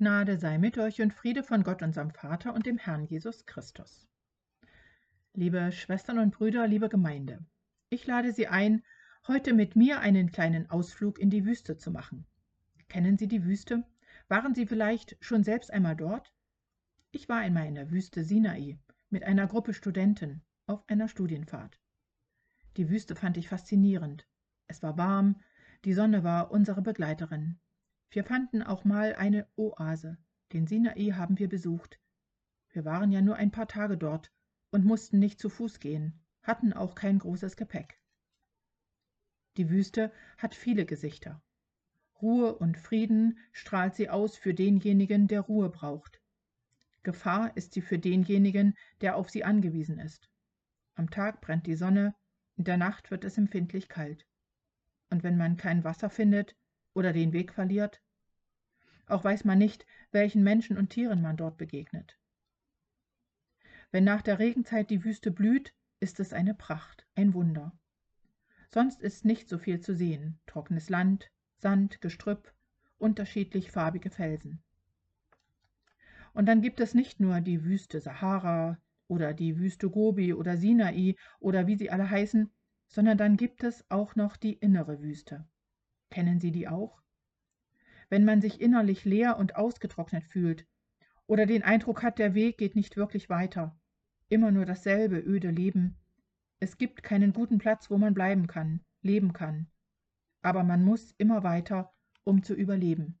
Gnade sei mit euch und Friede von Gott, unserem Vater und dem Herrn Jesus Christus. Liebe Schwestern und Brüder, liebe Gemeinde, ich lade Sie ein, heute mit mir einen kleinen Ausflug in die Wüste zu machen. Kennen Sie die Wüste? Waren Sie vielleicht schon selbst einmal dort? Ich war einmal in der Wüste Sinai mit einer Gruppe Studenten auf einer Studienfahrt. Die Wüste fand ich faszinierend. Es war warm, die Sonne war unsere Begleiterin. Wir fanden auch mal eine Oase. Den Sinai haben wir besucht. Wir waren ja nur ein paar Tage dort und mussten nicht zu Fuß gehen, hatten auch kein großes Gepäck. Die Wüste hat viele Gesichter. Ruhe und Frieden strahlt sie aus für denjenigen, der Ruhe braucht. Gefahr ist sie für denjenigen, der auf sie angewiesen ist. Am Tag brennt die Sonne, in der Nacht wird es empfindlich kalt. Und wenn man kein Wasser findet, oder den Weg verliert. Auch weiß man nicht, welchen Menschen und Tieren man dort begegnet. Wenn nach der Regenzeit die Wüste blüht, ist es eine Pracht, ein Wunder. Sonst ist nicht so viel zu sehen, trockenes Land, Sand, Gestrüpp, unterschiedlich farbige Felsen. Und dann gibt es nicht nur die Wüste Sahara oder die Wüste Gobi oder Sinai oder wie sie alle heißen, sondern dann gibt es auch noch die innere Wüste. Kennen Sie die auch? Wenn man sich innerlich leer und ausgetrocknet fühlt oder den Eindruck hat, der Weg geht nicht wirklich weiter, immer nur dasselbe öde Leben. Es gibt keinen guten Platz, wo man bleiben kann, leben kann. Aber man muss immer weiter, um zu überleben.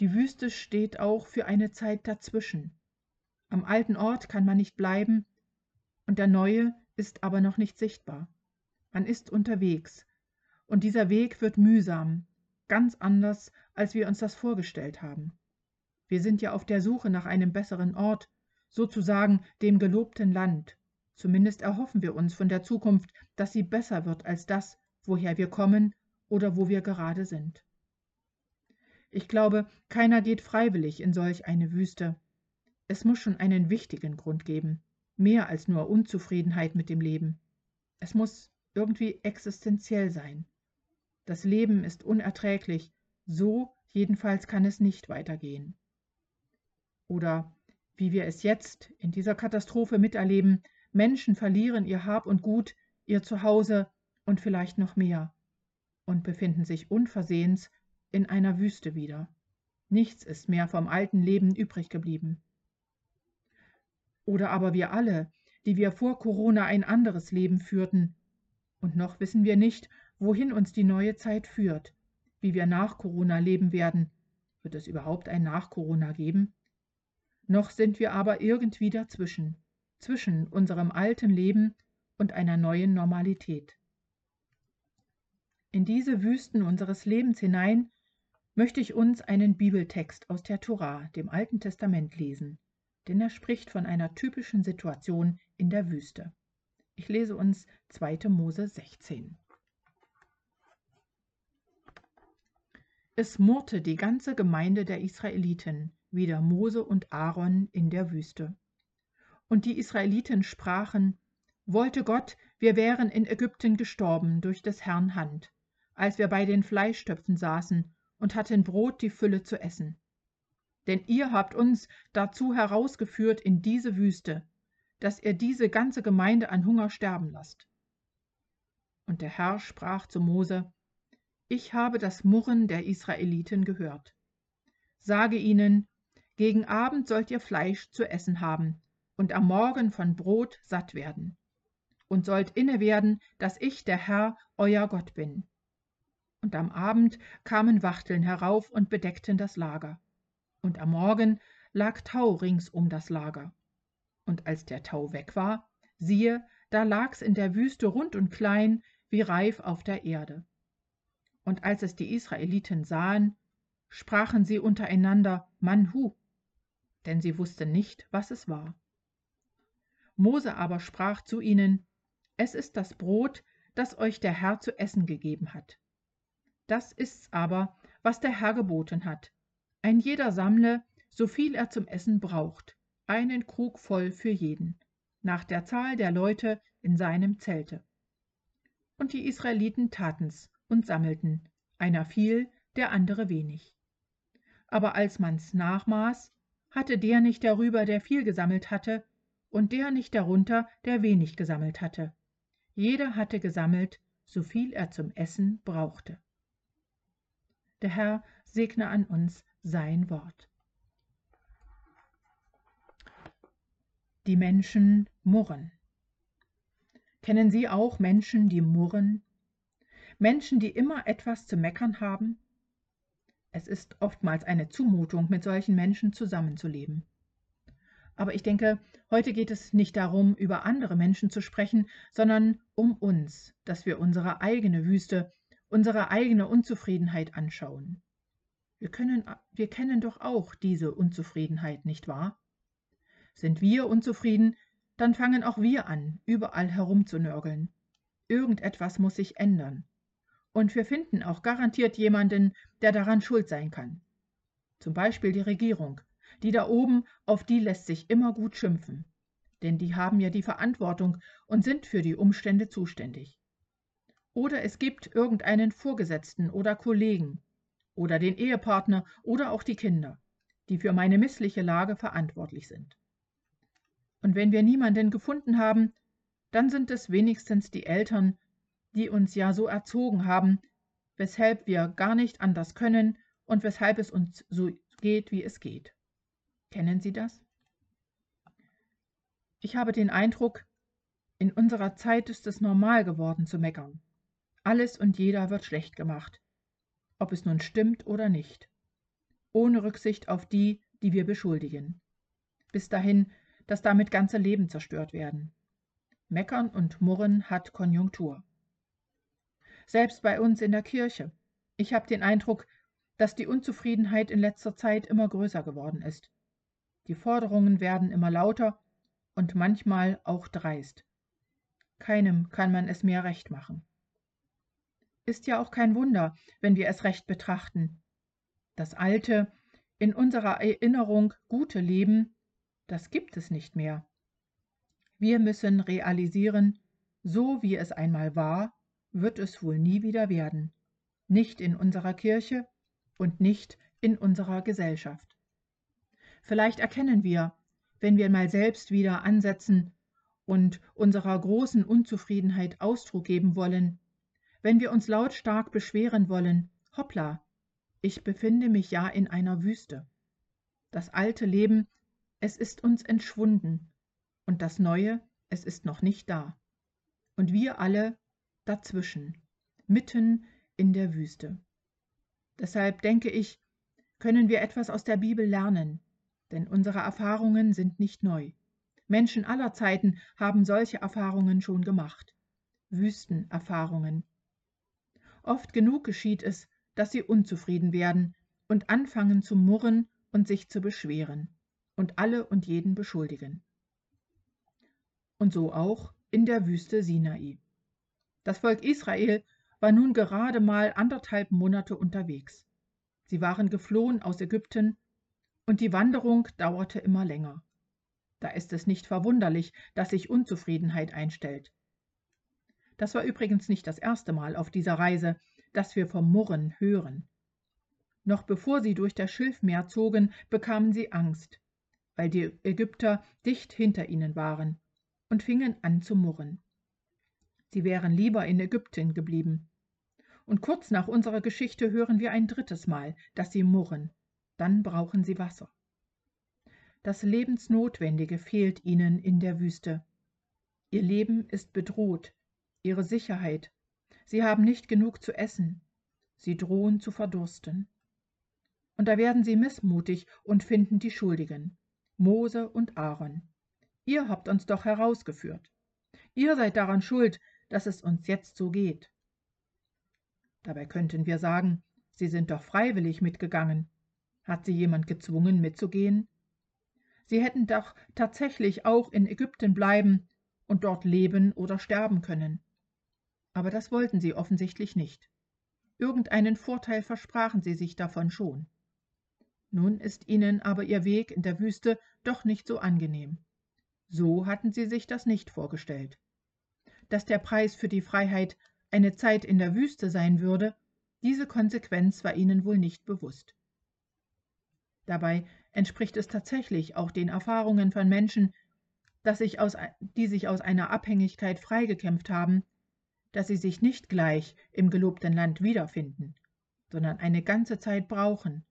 Die Wüste steht auch für eine Zeit dazwischen. Am alten Ort kann man nicht bleiben und der neue ist aber noch nicht sichtbar. Man ist unterwegs, und dieser Weg wird mühsam, ganz anders, als wir uns das vorgestellt haben. Wir sind ja auf der Suche nach einem besseren Ort, sozusagen dem gelobten Land. Zumindest erhoffen wir uns von der Zukunft, dass sie besser wird als das, woher wir kommen oder wo wir gerade sind. Ich glaube, keiner geht freiwillig in solch eine Wüste. Es muss schon einen wichtigen Grund geben, mehr als nur Unzufriedenheit mit dem Leben. Es muss irgendwie existenziell sein. Das Leben ist unerträglich, so jedenfalls kann es nicht weitergehen. Oder wie wir es jetzt in dieser Katastrophe miterleben, Menschen verlieren ihr Hab und Gut, ihr Zuhause und vielleicht noch mehr und befinden sich unversehens in einer Wüste wieder. Nichts ist mehr vom alten Leben übrig geblieben. Oder aber wir alle, die wir vor Corona ein anderes Leben führten, und noch wissen wir nicht, wohin uns die neue Zeit führt, wie wir nach Corona leben werden. Wird es überhaupt ein Nach Corona geben? Noch sind wir aber irgendwie dazwischen, zwischen unserem alten Leben und einer neuen Normalität. In diese Wüsten unseres Lebens hinein möchte ich uns einen Bibeltext aus der Tora, dem Alten Testament, lesen, denn er spricht von einer typischen Situation in der Wüste. Ich lese uns 2. Mose 16. Es murrte die ganze Gemeinde der Israeliten, wieder Mose und Aaron in der Wüste. Und die Israeliten sprachen, Wollte Gott, wir wären in Ägypten gestorben durch des Herrn Hand, als wir bei den Fleischtöpfen saßen und hatten Brot die Fülle zu essen. Denn ihr habt uns dazu herausgeführt in diese Wüste, dass ihr diese ganze Gemeinde an Hunger sterben lasst. Und der Herr sprach zu Mose, ich habe das Murren der Israeliten gehört. Sage ihnen, gegen Abend sollt ihr Fleisch zu essen haben und am Morgen von Brot satt werden. Und sollt inne werden, dass ich der Herr, euer Gott bin. Und am Abend kamen Wachteln herauf und bedeckten das Lager. Und am Morgen lag Tau rings um das Lager. Und als der Tau weg war, siehe, da lag's in der Wüste rund und klein, wie Reif auf der Erde. Und als es die Israeliten sahen, sprachen sie untereinander Manhu, denn sie wussten nicht, was es war. Mose aber sprach zu ihnen, Es ist das Brot, das euch der Herr zu essen gegeben hat. Das ist's aber, was der Herr geboten hat. Ein jeder sammle, so viel er zum Essen braucht, einen Krug voll für jeden, nach der Zahl der Leute in seinem Zelte. Und die Israeliten taten's und sammelten, einer viel, der andere wenig. aber als man's nachmaß, hatte der nicht darüber, der viel gesammelt hatte, und der nicht darunter, der wenig gesammelt hatte. Jeder hatte gesammelt, so viel er zum Essen brauchte. Der Herr segne an uns sein Wort. Die Menschen murren. Kennen Sie auch Menschen, die murren? Menschen, die immer etwas zu meckern haben? Es ist oftmals eine Zumutung, mit solchen Menschen zusammenzuleben. Aber ich denke, heute geht es nicht darum, über andere Menschen zu sprechen, sondern um uns, dass wir unsere eigene Wüste, unsere eigene Unzufriedenheit anschauen. Wir, können, wir kennen doch auch diese Unzufriedenheit, nicht wahr? Sind wir unzufrieden, dann fangen auch wir an, überall herumzunörgeln. Irgendetwas muss sich ändern. Und wir finden auch garantiert jemanden, der daran schuld sein kann. Zum Beispiel die Regierung. Die da oben, auf die lässt sich immer gut schimpfen. Denn die haben ja die Verantwortung und sind für die Umstände zuständig. Oder es gibt irgendeinen Vorgesetzten oder Kollegen oder den Ehepartner oder auch die Kinder, die für meine missliche Lage verantwortlich sind. Und wenn wir niemanden gefunden haben, dann sind es wenigstens die Eltern die uns ja so erzogen haben, weshalb wir gar nicht anders können und weshalb es uns so geht, wie es geht. Kennen Sie das? Ich habe den Eindruck, in unserer Zeit ist es normal geworden zu meckern. Alles und jeder wird schlecht gemacht, ob es nun stimmt oder nicht, ohne Rücksicht auf die, die wir beschuldigen. Bis dahin, dass damit ganze Leben zerstört werden. Meckern und Murren hat Konjunktur selbst bei uns in der Kirche. Ich habe den Eindruck, dass die Unzufriedenheit in letzter Zeit immer größer geworden ist. Die Forderungen werden immer lauter und manchmal auch dreist. Keinem kann man es mehr recht machen. Ist ja auch kein Wunder, wenn wir es recht betrachten. Das alte, in unserer Erinnerung gute Leben, das gibt es nicht mehr. Wir müssen realisieren, so wie es einmal war, wird es wohl nie wieder werden, nicht in unserer Kirche und nicht in unserer Gesellschaft. Vielleicht erkennen wir, wenn wir mal selbst wieder ansetzen und unserer großen Unzufriedenheit Ausdruck geben wollen, wenn wir uns lautstark beschweren wollen, hoppla, ich befinde mich ja in einer Wüste. Das alte Leben, es ist uns entschwunden, und das Neue, es ist noch nicht da. Und wir alle dazwischen, mitten in der Wüste. Deshalb denke ich, können wir etwas aus der Bibel lernen, denn unsere Erfahrungen sind nicht neu. Menschen aller Zeiten haben solche Erfahrungen schon gemacht. Wüstenerfahrungen. Oft genug geschieht es, dass sie unzufrieden werden und anfangen zu murren und sich zu beschweren und alle und jeden beschuldigen. Und so auch in der Wüste Sinai. Das Volk Israel war nun gerade mal anderthalb Monate unterwegs. Sie waren geflohen aus Ägypten und die Wanderung dauerte immer länger. Da ist es nicht verwunderlich, dass sich Unzufriedenheit einstellt. Das war übrigens nicht das erste Mal auf dieser Reise, dass wir vom Murren hören. Noch bevor sie durch das Schilfmeer zogen, bekamen sie Angst, weil die Ägypter dicht hinter ihnen waren und fingen an zu murren sie wären lieber in Ägypten geblieben. Und kurz nach unserer Geschichte hören wir ein drittes Mal, dass sie murren. Dann brauchen sie Wasser. Das Lebensnotwendige fehlt ihnen in der Wüste. Ihr Leben ist bedroht, ihre Sicherheit. Sie haben nicht genug zu essen. Sie drohen zu verdursten. Und da werden sie missmutig und finden die Schuldigen, Mose und Aaron. Ihr habt uns doch herausgeführt. Ihr seid daran schuld, dass es uns jetzt so geht. Dabei könnten wir sagen, Sie sind doch freiwillig mitgegangen. Hat Sie jemand gezwungen, mitzugehen? Sie hätten doch tatsächlich auch in Ägypten bleiben und dort leben oder sterben können. Aber das wollten Sie offensichtlich nicht. Irgendeinen Vorteil versprachen Sie sich davon schon. Nun ist Ihnen aber Ihr Weg in der Wüste doch nicht so angenehm. So hatten Sie sich das nicht vorgestellt dass der Preis für die Freiheit eine Zeit in der Wüste sein würde, diese Konsequenz war ihnen wohl nicht bewusst. Dabei entspricht es tatsächlich auch den Erfahrungen von Menschen, dass sich aus, die sich aus einer Abhängigkeit freigekämpft haben, dass sie sich nicht gleich im gelobten Land wiederfinden, sondern eine ganze Zeit brauchen,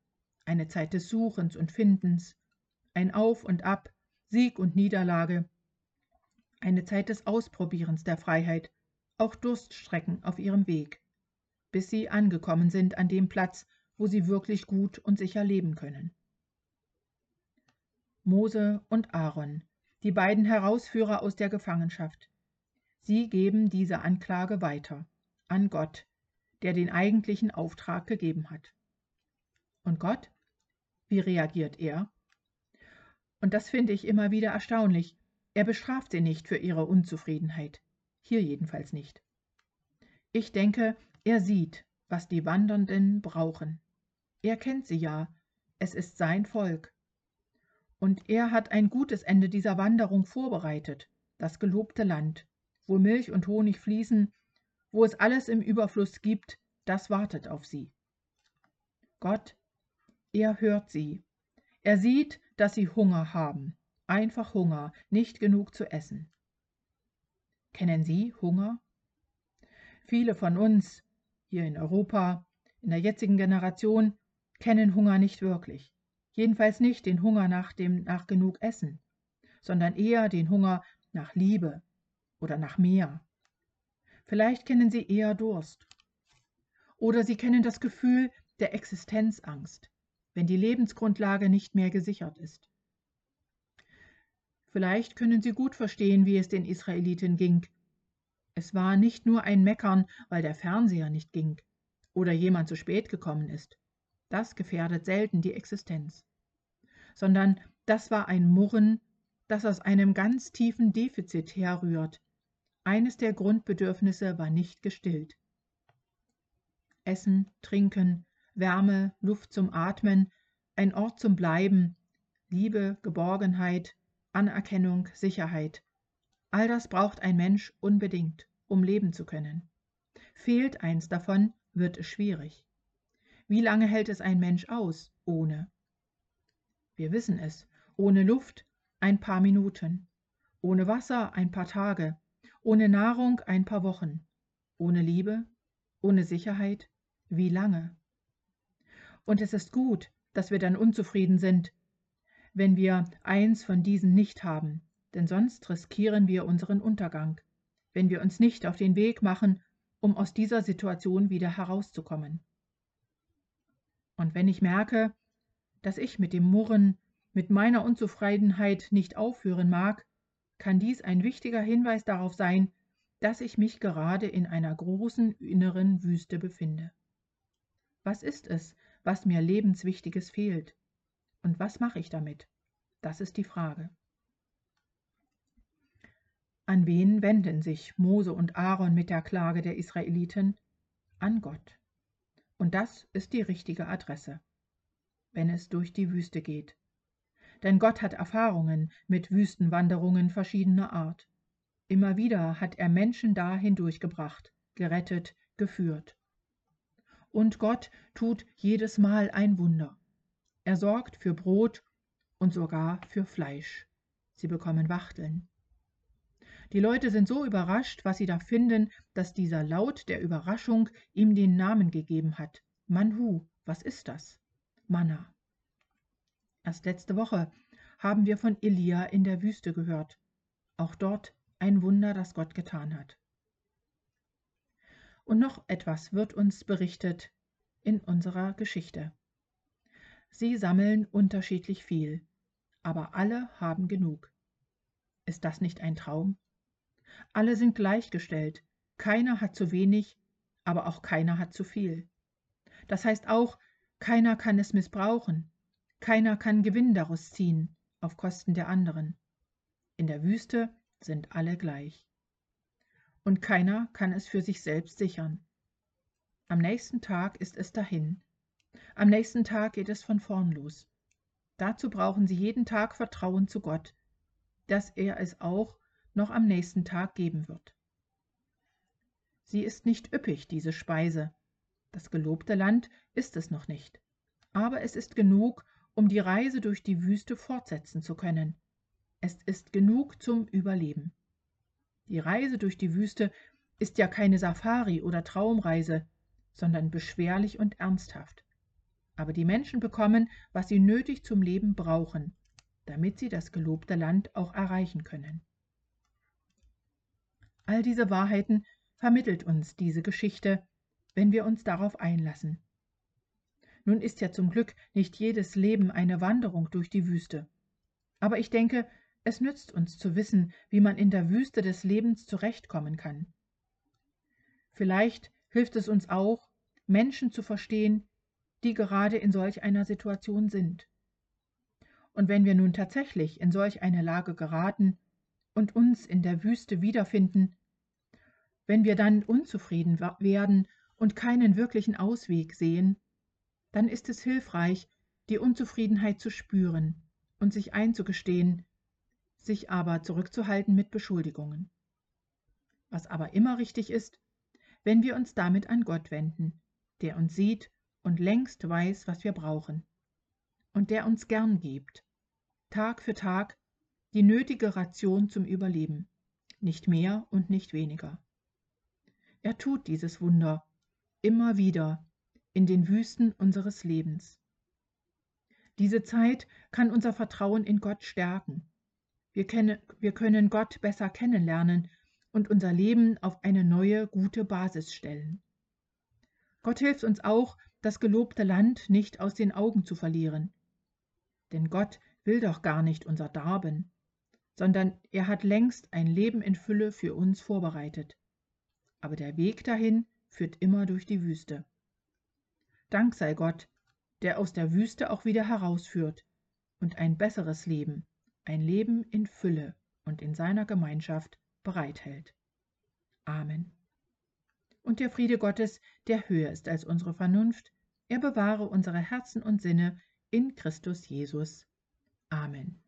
eine Zeit des Suchens und Findens, ein Auf und Ab, Sieg und Niederlage, eine Zeit des Ausprobierens der Freiheit, auch Durststrecken auf ihrem Weg, bis sie angekommen sind an dem Platz, wo sie wirklich gut und sicher leben können. Mose und Aaron, die beiden Herausführer aus der Gefangenschaft. Sie geben diese Anklage weiter an Gott, der den eigentlichen Auftrag gegeben hat. Und Gott? Wie reagiert er? Und das finde ich immer wieder erstaunlich. Er bestraft sie nicht für ihre Unzufriedenheit. Hier jedenfalls nicht. Ich denke, er sieht, was die Wandernden brauchen. Er kennt sie ja, es ist sein Volk. Und er hat ein gutes Ende dieser Wanderung vorbereitet, das gelobte Land, wo Milch und Honig fließen, wo es alles im Überfluss gibt, das wartet auf sie. Gott, er hört sie. Er sieht, dass sie Hunger haben, einfach Hunger, nicht genug zu essen. Kennen Sie Hunger? Viele von uns hier in Europa, in der jetzigen Generation, kennen Hunger nicht wirklich. Jedenfalls nicht den Hunger nach dem nach genug Essen, sondern eher den Hunger nach Liebe oder nach mehr. Vielleicht kennen Sie eher Durst. Oder Sie kennen das Gefühl der Existenzangst, wenn die Lebensgrundlage nicht mehr gesichert ist. Vielleicht können Sie gut verstehen, wie es den Israeliten ging. Es war nicht nur ein Meckern, weil der Fernseher nicht ging oder jemand zu spät gekommen ist. Das gefährdet selten die Existenz. Sondern das war ein Murren, das aus einem ganz tiefen Defizit herrührt. Eines der Grundbedürfnisse war nicht gestillt. Essen, Trinken, Wärme, Luft zum Atmen, ein Ort zum Bleiben, Liebe, Geborgenheit, Anerkennung, Sicherheit. All das braucht ein Mensch unbedingt, um leben zu können. Fehlt eins davon, wird es schwierig. Wie lange hält es ein Mensch aus ohne? Wir wissen es, ohne Luft ein paar Minuten, ohne Wasser ein paar Tage, ohne Nahrung ein paar Wochen, ohne Liebe, ohne Sicherheit, wie lange? Und es ist gut, dass wir dann unzufrieden sind, wenn wir eins von diesen nicht haben, denn sonst riskieren wir unseren Untergang, wenn wir uns nicht auf den Weg machen, um aus dieser Situation wieder herauszukommen. Und wenn ich merke, dass ich mit dem Murren, mit meiner Unzufriedenheit nicht aufhören mag, kann dies ein wichtiger Hinweis darauf sein, dass ich mich gerade in einer großen inneren Wüste befinde. Was ist es, was mir lebenswichtiges fehlt? Und was mache ich damit? Das ist die Frage. An wen wenden sich Mose und Aaron mit der Klage der Israeliten? An Gott. Und das ist die richtige Adresse, wenn es durch die Wüste geht. Denn Gott hat Erfahrungen mit Wüstenwanderungen verschiedener Art. Immer wieder hat er Menschen da hindurchgebracht, gerettet, geführt. Und Gott tut jedes Mal ein Wunder. Er sorgt für Brot und sogar für Fleisch. Sie bekommen Wachteln. Die Leute sind so überrascht, was sie da finden, dass dieser Laut der Überraschung ihm den Namen gegeben hat. Manhu, was ist das? Manna. Erst letzte Woche haben wir von Elia in der Wüste gehört. Auch dort ein Wunder, das Gott getan hat. Und noch etwas wird uns berichtet in unserer Geschichte. Sie sammeln unterschiedlich viel, aber alle haben genug. Ist das nicht ein Traum? Alle sind gleichgestellt. Keiner hat zu wenig, aber auch keiner hat zu viel. Das heißt auch, keiner kann es missbrauchen. Keiner kann Gewinn daraus ziehen, auf Kosten der anderen. In der Wüste sind alle gleich. Und keiner kann es für sich selbst sichern. Am nächsten Tag ist es dahin. Am nächsten Tag geht es von vorn los. Dazu brauchen Sie jeden Tag Vertrauen zu Gott, dass er es auch noch am nächsten Tag geben wird. Sie ist nicht üppig, diese Speise. Das gelobte Land ist es noch nicht. Aber es ist genug, um die Reise durch die Wüste fortsetzen zu können. Es ist genug zum Überleben. Die Reise durch die Wüste ist ja keine Safari oder Traumreise, sondern beschwerlich und ernsthaft. Aber die Menschen bekommen, was sie nötig zum Leben brauchen, damit sie das gelobte Land auch erreichen können. All diese Wahrheiten vermittelt uns diese Geschichte, wenn wir uns darauf einlassen. Nun ist ja zum Glück nicht jedes Leben eine Wanderung durch die Wüste. Aber ich denke, es nützt uns zu wissen, wie man in der Wüste des Lebens zurechtkommen kann. Vielleicht hilft es uns auch, Menschen zu verstehen, die gerade in solch einer Situation sind. Und wenn wir nun tatsächlich in solch eine Lage geraten und uns in der Wüste wiederfinden, wenn wir dann unzufrieden werden und keinen wirklichen Ausweg sehen, dann ist es hilfreich, die Unzufriedenheit zu spüren und sich einzugestehen, sich aber zurückzuhalten mit Beschuldigungen. Was aber immer richtig ist, wenn wir uns damit an Gott wenden, der uns sieht und längst weiß, was wir brauchen und der uns gern gibt, Tag für Tag die nötige Ration zum Überleben, nicht mehr und nicht weniger. Er tut dieses Wunder immer wieder in den Wüsten unseres Lebens. Diese Zeit kann unser Vertrauen in Gott stärken. Wir, kennen, wir können Gott besser kennenlernen und unser Leben auf eine neue, gute Basis stellen. Gott hilft uns auch, das gelobte Land nicht aus den Augen zu verlieren. Denn Gott will doch gar nicht unser Darben, sondern er hat längst ein Leben in Fülle für uns vorbereitet. Aber der Weg dahin führt immer durch die Wüste. Dank sei Gott, der aus der Wüste auch wieder herausführt und ein besseres Leben, ein Leben in Fülle und in seiner Gemeinschaft bereithält. Amen und der Friede Gottes, der höher ist als unsere Vernunft, er bewahre unsere Herzen und Sinne in Christus Jesus. Amen.